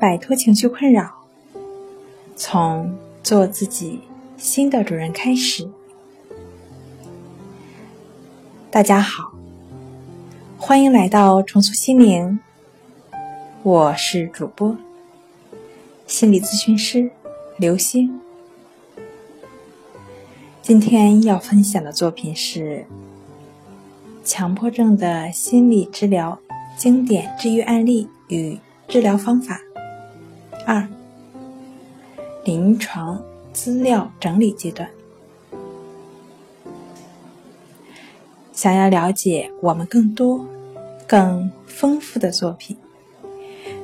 摆脱情绪困扰，从做自己新的主人开始。大家好，欢迎来到重塑心灵，我是主播心理咨询师刘星。今天要分享的作品是强迫症的心理治疗经典治愈案例与治疗方法二：临床资料整理阶段。想要了解我们更多、更丰富的作品，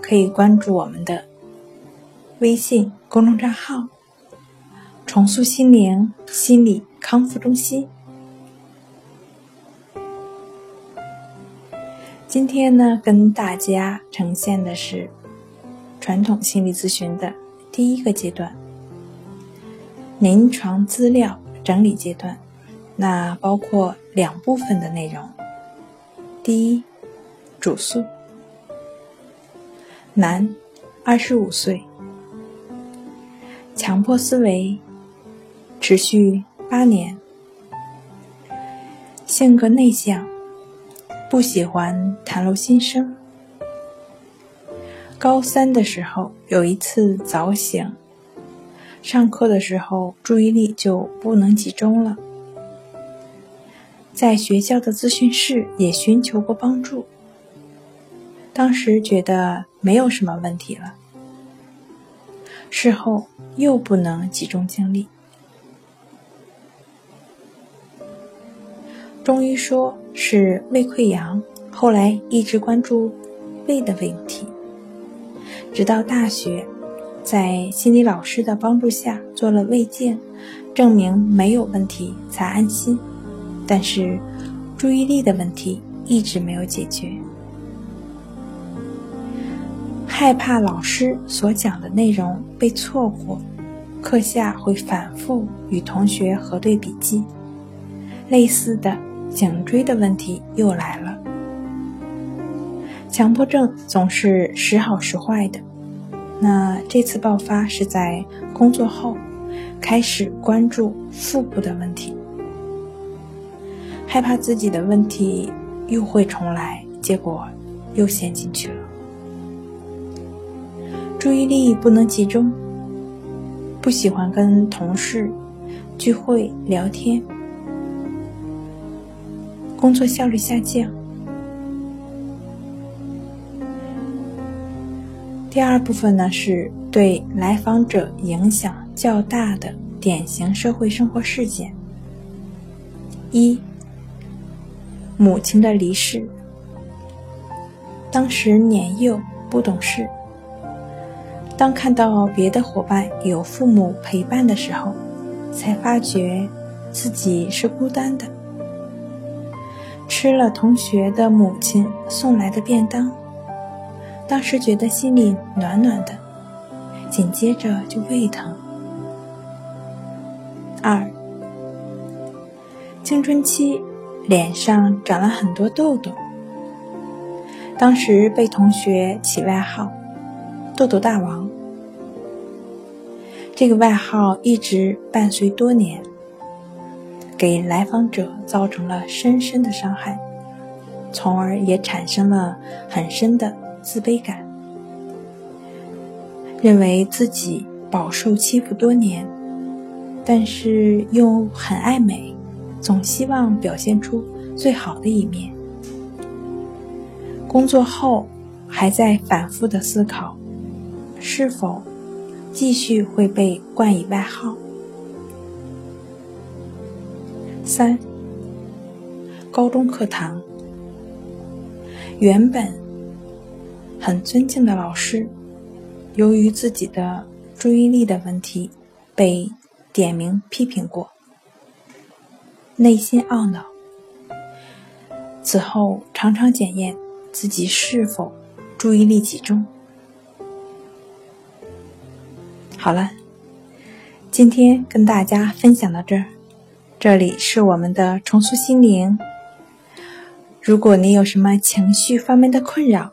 可以关注我们的微信公众账号。重塑心灵心理康复中心。今天呢，跟大家呈现的是传统心理咨询的第一个阶段——临床资料整理阶段。那包括两部分的内容。第一，主诉：男，二十五岁，强迫思维。持续八年，性格内向，不喜欢袒露心声。高三的时候有一次早醒，上课的时候注意力就不能集中了，在学校的咨询室也寻求过帮助，当时觉得没有什么问题了，事后又不能集中精力。中医说是胃溃疡，后来一直关注胃的问题，直到大学，在心理老师的帮助下做了胃镜，证明没有问题才安心。但是注意力的问题一直没有解决，害怕老师所讲的内容被错过，课下会反复与同学核对笔记，类似的。颈椎的问题又来了。强迫症总是时好时坏的，那这次爆发是在工作后，开始关注腹部的问题，害怕自己的问题又会重来，结果又陷进去了。注意力不能集中，不喜欢跟同事聚会聊天。工作效率下降。第二部分呢，是对来访者影响较大的典型社会生活事件。一，母亲的离世。当时年幼不懂事，当看到别的伙伴有父母陪伴的时候，才发觉自己是孤单的。吃了同学的母亲送来的便当，当时觉得心里暖暖的，紧接着就胃疼。二，青春期脸上长了很多痘痘，当时被同学起外号“痘痘大王”，这个外号一直伴随多年。给来访者造成了深深的伤害，从而也产生了很深的自卑感，认为自己饱受欺负多年，但是又很爱美，总希望表现出最好的一面。工作后还在反复的思考，是否继续会被冠以外号。三，高中课堂，原本很尊敬的老师，由于自己的注意力的问题，被点名批评过，内心懊恼。此后常常检验自己是否注意力集中。好了，今天跟大家分享到这儿。这里是我们的重塑心灵。如果你有什么情绪方面的困扰，